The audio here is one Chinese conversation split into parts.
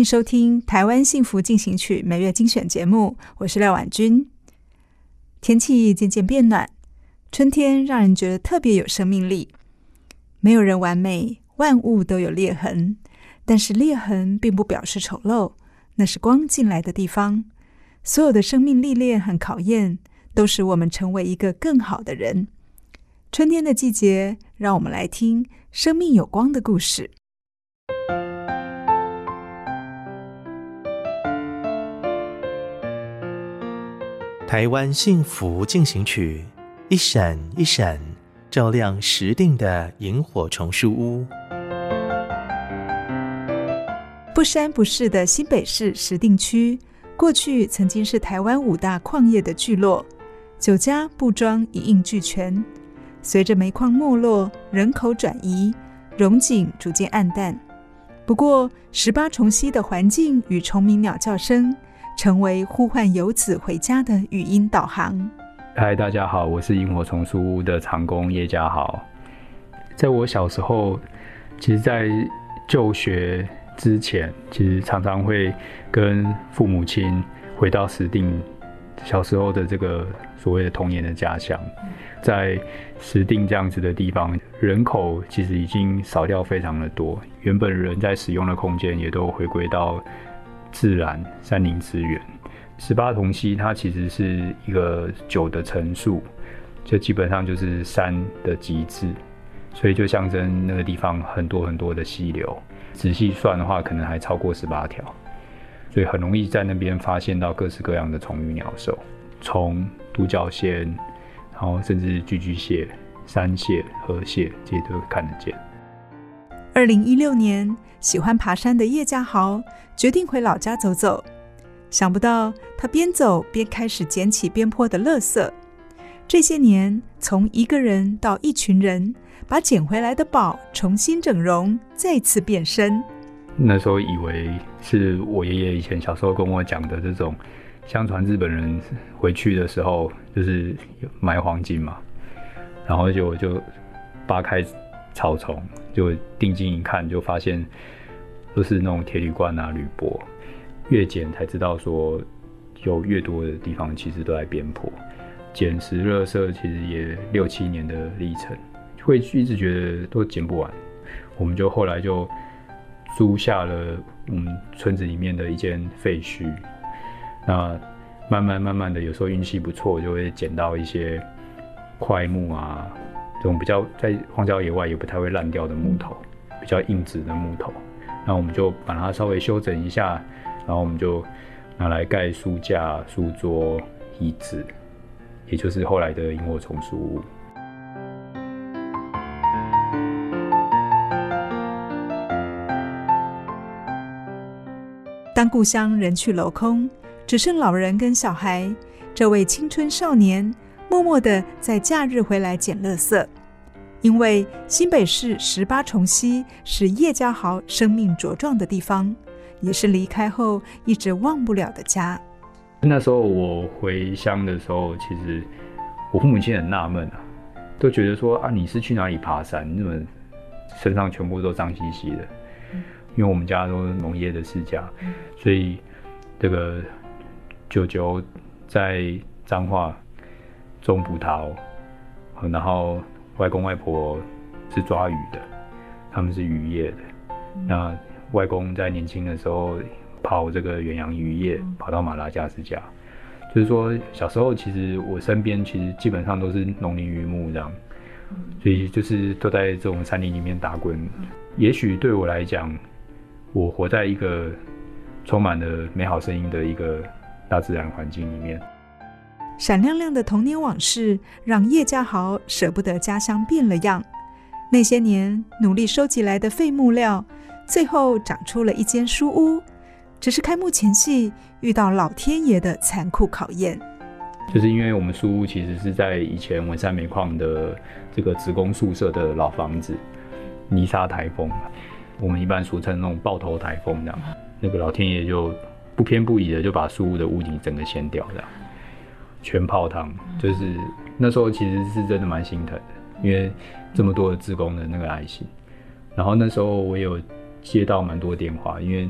迎收听《台湾幸福进行曲》每月精选节目，我是廖婉君。天气渐渐变暖，春天让人觉得特别有生命力。没有人完美，万物都有裂痕，但是裂痕并不表示丑陋，那是光进来的地方。所有的生命历练和考验，都使我们成为一个更好的人。春天的季节，让我们来听生命有光的故事。台湾幸福进行曲，一闪一闪照亮石碇的萤火虫书屋。不山不市的新北市石碇区，过去曾经是台湾五大矿业的聚落，酒家、布庄一应俱全。随着煤矿没落，人口转移，荣景逐渐黯淡。不过，十八重溪的环境与虫鸣鸟叫声。成为呼唤游子回家的语音导航。嗨，大家好，我是萤火虫书屋的长工叶家豪。在我小时候，其实，在就学之前，其实常常会跟父母亲回到石定小时候的这个所谓的童年的家乡。在石定这样子的地方，人口其实已经少掉非常的多，原本人在使用的空间也都回归到。自然山林资源，十八铜溪它其实是一个九的乘数，就基本上就是山的极致，所以就象征那个地方很多很多的溪流。仔细算的话，可能还超过十八条，所以很容易在那边发现到各式各样的虫鱼鸟兽，从独角仙，然后甚至寄居蟹、山蟹、河蟹，这些都看得见。二零一六年，喜欢爬山的叶家豪决定回老家走走。想不到，他边走边开始捡起边坡的垃圾。这些年，从一个人到一群人，把捡回来的宝重新整容，再次变身。那时候以为是我爷爷以前小时候跟我讲的这种，相传日本人回去的时候就是埋黄金嘛，然后就我就扒开。草丛就定睛一看，就发现都是那种铁铝罐啊、铝箔。越捡才知道说，有越多的地方其实都在边坡。捡拾垃圾其实也六七年的历程，会一直觉得都捡不完。我们就后来就租下了我们村子里面的一间废墟。那慢慢慢慢的，有时候运气不错，就会捡到一些块木啊。这种比较在荒郊野外也不太会烂掉的木头，比较硬质的木头，那我们就把它稍微修整一下，然后我们就拿来盖书架、书桌、椅子，也就是后来的萤火虫书屋。当故乡人去楼空，只剩老人跟小孩，这位青春少年。默默的在假日回来捡垃圾，因为新北市十八重溪是叶家豪生命茁壮的地方，也是离开后一直忘不了的家。那时候我回乡的时候，其实我父母亲很纳闷啊，都觉得说啊，你是去哪里爬山？你怎么身上全部都脏兮兮的？因为我们家都是农业的世家，所以这个舅舅在彰化。种葡萄，然后外公外婆是抓鱼的，他们是渔业的。那外公在年轻的时候跑这个远洋渔业，跑到马拉加斯加。就是说，小时候其实我身边其实基本上都是农林渔牧这样，所以就是都在这种山林里面打滚。也许对我来讲，我活在一个充满了美好声音的一个大自然环境里面。闪亮亮的童年往事，让叶家豪舍不得家乡变了样。那些年努力收集来的废木料，最后长出了一间书屋。只是开幕前夕遇到老天爷的残酷考验，就是因为我们书屋其实是在以前文山煤矿的这个职工宿舍的老房子，泥沙台风，我们一般俗称那种爆头台风这样，那个老天爷就不偏不倚的就把书屋的屋顶整个掀掉这样，全泡汤，就是那时候其实是真的蛮心疼的，因为这么多的职工的那个爱心，然后那时候我有接到蛮多电话，因为。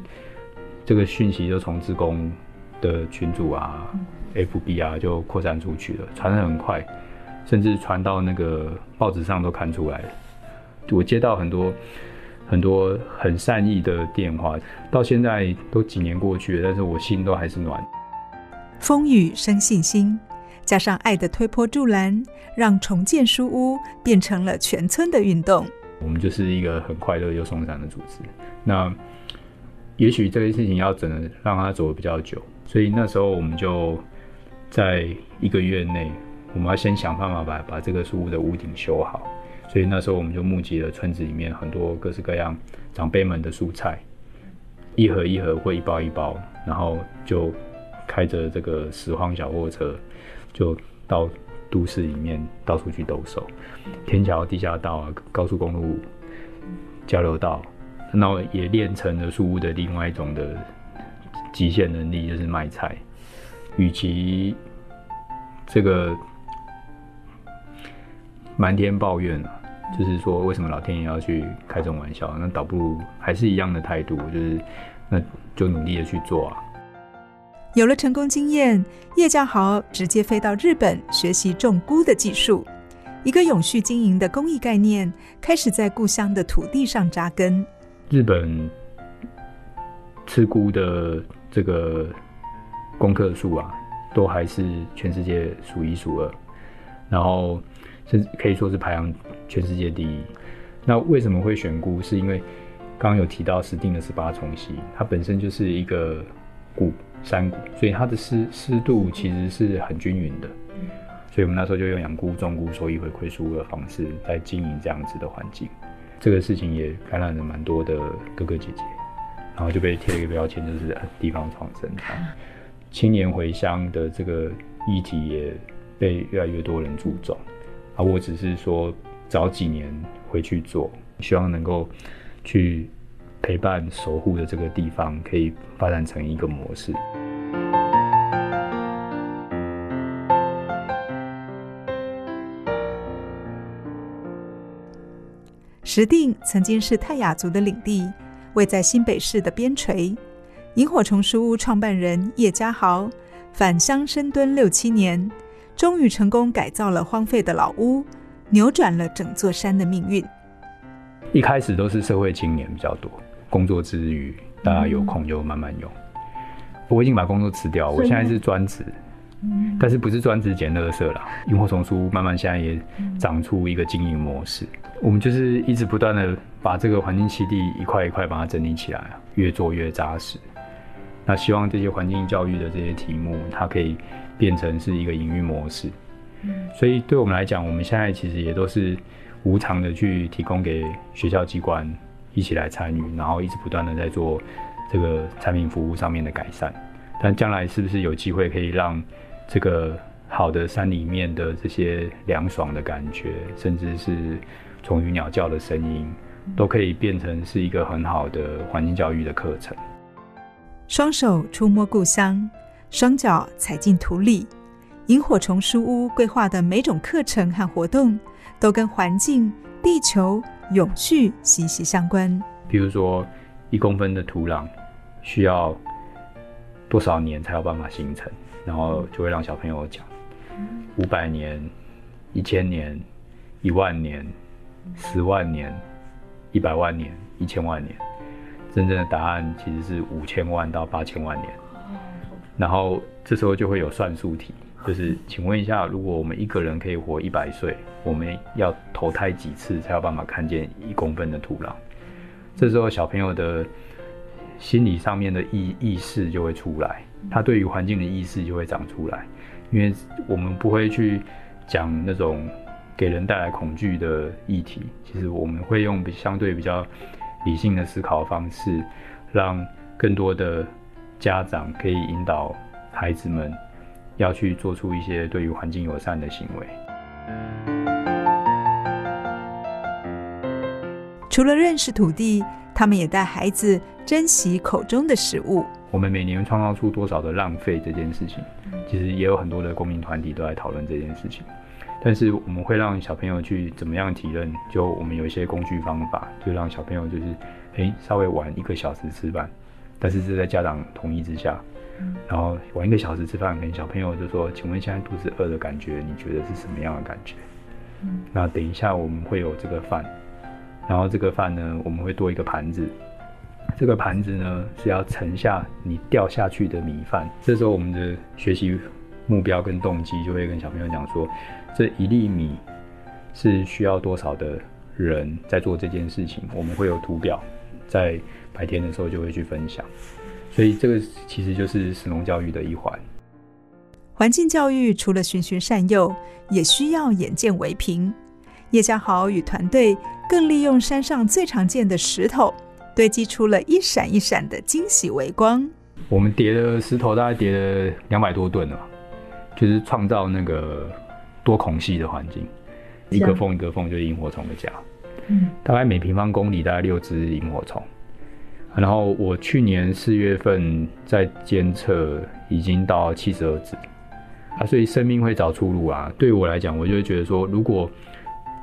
这个讯息就从职工的群组啊、FB 啊就扩散出去了，传得很快，甚至传到那个报纸上都看出来了。我接到很多很多很善意的电话，到现在都几年过去了，但是我心都还是暖。风雨生信心，加上爱的推波助澜，让重建书屋变成了全村的运动。我们就是一个很快乐又松散的组织。那。也许这个事情要整让它走得比较久，所以那时候我们就在一个月内，我们要先想办法把把这个书屋的屋顶修好。所以那时候我们就募集了村子里面很多各式各样长辈们的蔬菜，一盒一盒或一包一包，然后就开着这个拾荒小货车，就到都市里面到处去兜售，天桥、地下道啊，高速公路交流道。那也练成了树屋的另外一种的极限能力，就是卖菜。与其这个满天抱怨啊，就是说为什么老天爷要去开这种玩笑，那倒不如还是一样的态度，就是那就努力的去做啊。有了成功经验，叶家豪直接飞到日本学习种菇的技术，一个永续经营的公益概念开始在故乡的土地上扎根。日本吃菇的这个功课数啊，都还是全世界数一数二，然后甚至可以说是排行全世界第一。那为什么会选菇？是因为刚刚有提到石碇的十八重溪，它本身就是一个谷山谷，所以它的湿湿度其实是很均匀的。所以我们那时候就用养菇、种菇、收益回馈书的方式来经营这样子的环境。这个事情也感染了蛮多的哥哥姐姐，然后就被贴了一个标签，就是地方创生。青年回乡的这个议题也被越来越多人注重。啊，我只是说早几年回去做，希望能够去陪伴守护的这个地方，可以发展成一个模式。石定曾经是泰雅族的领地，位在新北市的边陲。萤火虫书屋创办人叶家豪返乡深蹲六七年，终于成功改造了荒废的老屋，扭转了整座山的命运。一开始都是社会青年比较多，工作之余大家有空就慢慢用。我已经把工作辞掉，我现在是专职。但是不是专职捡垃圾啦，萤火虫书慢慢现在也长出一个经营模式。我们就是一直不断的把这个环境基地一块一块把它整理起来，越做越扎实。那希望这些环境教育的这些题目，它可以变成是一个营运模式。所以对我们来讲，我们现在其实也都是无偿的去提供给学校机关一起来参与，然后一直不断的在做这个产品服务上面的改善。但将来是不是有机会可以让这个好的山里面的这些凉爽的感觉，甚至是虫语鸟叫的声音，都可以变成是一个很好的环境教育的课程。双手触摸故乡，双脚踩进土里。萤火虫书屋规划的每种课程和活动，都跟环境、地球永续息息相关。比如说，一公分的土壤需要多少年才有办法形成？然后就会让小朋友讲，五百年、一千年、一万年、十万年、一百万年、一千万年，真正的答案其实是五千万到八千万年。然后这时候就会有算术题，就是请问一下，如果我们一个人可以活一百岁，我们要投胎几次才有办法看见一公分的土壤？这时候小朋友的心理上面的意意识就会出来，他对于环境的意识就会长出来，因为我们不会去讲那种给人带来恐惧的议题，其实我们会用比相对比较理性的思考方式，让更多的。家长可以引导孩子们要去做出一些对于环境友善的行为。除了认识土地，他们也带孩子珍惜口中的食物。我们每年创造出多少的浪费这件事情，其实也有很多的公民团体都在讨论这件事情。但是我们会让小朋友去怎么样体认？就我们有一些工具方法，就让小朋友就是诶稍微晚一个小时吃饭。但是是在家长同意之下，然后晚一个小时吃饭，跟小朋友就说：“请问现在肚子饿的感觉，你觉得是什么样的感觉？”那等一下我们会有这个饭，然后这个饭呢，我们会多一个盘子，这个盘子呢是要盛下你掉下去的米饭。这时候我们的学习目标跟动机就会跟小朋友讲说：这一粒米是需要多少的人在做这件事情？我们会有图表在。白天的时候就会去分享，所以这个其实就是神农教育的一环。环境教育除了循循善诱，也需要眼见为凭。叶家豪与团队更利用山上最常见的石头，堆积出了一闪一闪的惊喜微光。我们叠的石头大概叠了两百多吨了，就是创造那个多孔隙的环境，一个缝一个缝就是萤火虫的家。嗯，大概每平方公里大概六只萤火虫。然后我去年四月份在监测，已经到七十二只啊，所以生命会找出路啊。对我来讲，我就会觉得说，如果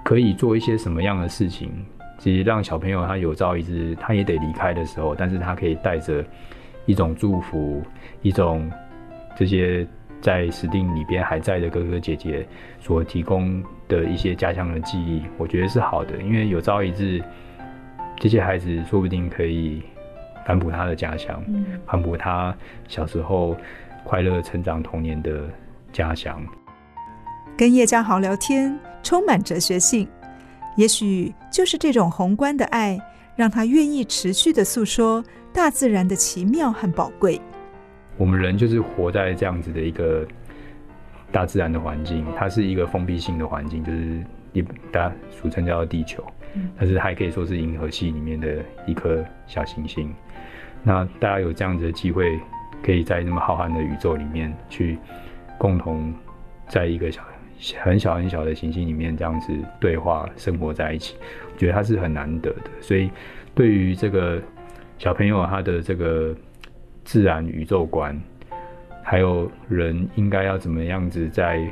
可以做一些什么样的事情，其实让小朋友他有朝一日他也得离开的时候，但是他可以带着一种祝福，一种这些在石碇里边还在的哥哥姐姐所提供的一些家乡的记忆，我觉得是好的，因为有朝一日这些孩子说不定可以。反哺他的家乡，反哺他小时候快乐成长童年的家乡。跟叶家豪聊天，充满哲学性。也许就是这种宏观的爱，让他愿意持续的诉说大自然的奇妙和宝贵。我们人就是活在这样子的一个大自然的环境，它是一个封闭性的环境，就是一大家俗称叫做地球，但是还可以说是银河系里面的一颗小行星。那大家有这样子的机会，可以在那么浩瀚的宇宙里面去共同在一个小很小很小的行星里面这样子对话生活在一起，我觉得它是很难得的。所以对于这个小朋友他的这个自然宇宙观，还有人应该要怎么样子在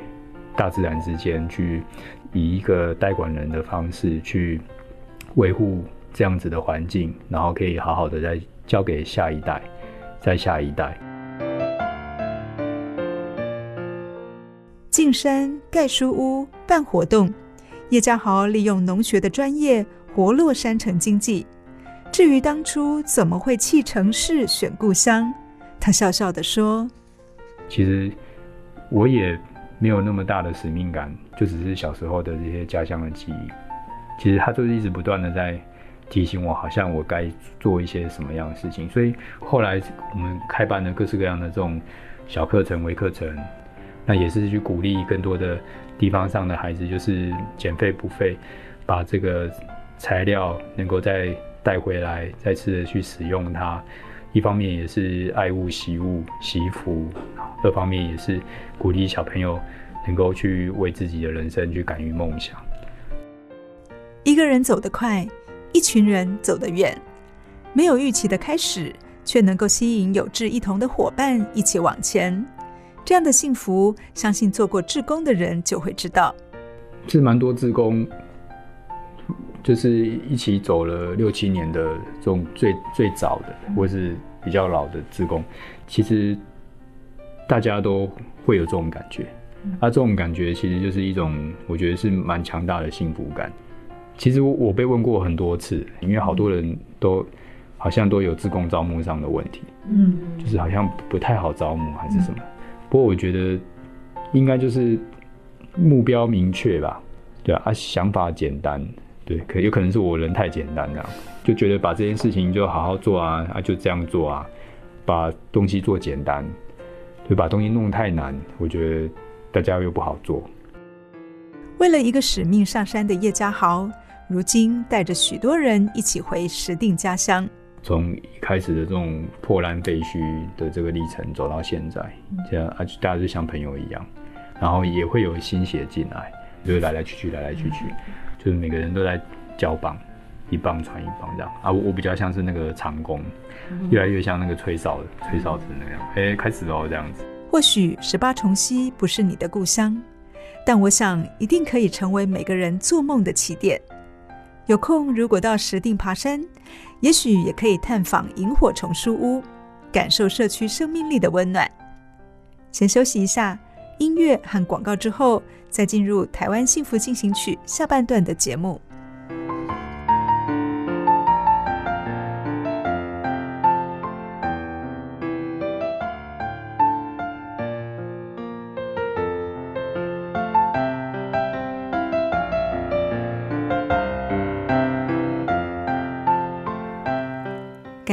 大自然之间去以一个代管人的方式去维护这样子的环境，然后可以好好的再。交给下一代，再下一代。进山盖书屋办活动，叶家豪利用农学的专业活络山城经济。至于当初怎么会弃城市选故乡，他笑笑的说：“其实我也没有那么大的使命感，就只是小时候的这些家乡的记忆。其实他就是一直不断的在。”提醒我，好像我该做一些什么样的事情，所以后来我们开办了各式各样的这种小课程、微课程，那也是去鼓励更多的地方上的孩子，就是减费补费，把这个材料能够再带回来，再次的去使用它。一方面也是爱物惜物惜福，二方面也是鼓励小朋友能够去为自己的人生去敢于梦想。一个人走得快。一群人走得远，没有预期的开始，却能够吸引有志一同的伙伴一起往前。这样的幸福，相信做过志工的人就会知道。是蛮多志工，就是一起走了六七年的这种最最早的，或是比较老的志工，其实大家都会有这种感觉。啊，这种感觉其实就是一种，我觉得是蛮强大的幸福感。其实我被问过很多次，因为好多人都好像都有自工招募上的问题，嗯，就是好像不太好招募还是什么。不过我觉得应该就是目标明确吧，对啊，啊想法简单，对，可有可能是我人太简单了，就觉得把这件事情就好好做啊，啊就这样做啊，把东西做简单，对把东西弄太难，我觉得大家又不好做。为了一个使命上山的叶家豪，如今带着许多人一起回石定家乡。从一开始的这种破烂废墟的这个历程走到现在，这样啊，大家就像朋友一样，然后也会有新血进来，就是来来去去，来来去去，就是每个人都在交棒，一棒传一棒这样啊。我我比较像是那个长工，越来越像那个吹哨的吹哨子那样，哎、欸，开始喽这样子。或许十八重溪不是你的故乡，但我想一定可以成为每个人做梦的起点。有空如果到石碇爬山，也许也可以探访萤火虫书屋，感受社区生命力的温暖。先休息一下，音乐和广告之后，再进入《台湾幸福进行曲》下半段的节目。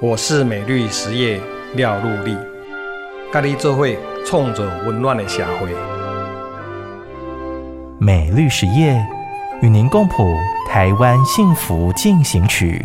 我是美绿实业廖陆立，跟你做伙创造温暖的社会。美绿实业与您共谱台湾幸福进行曲。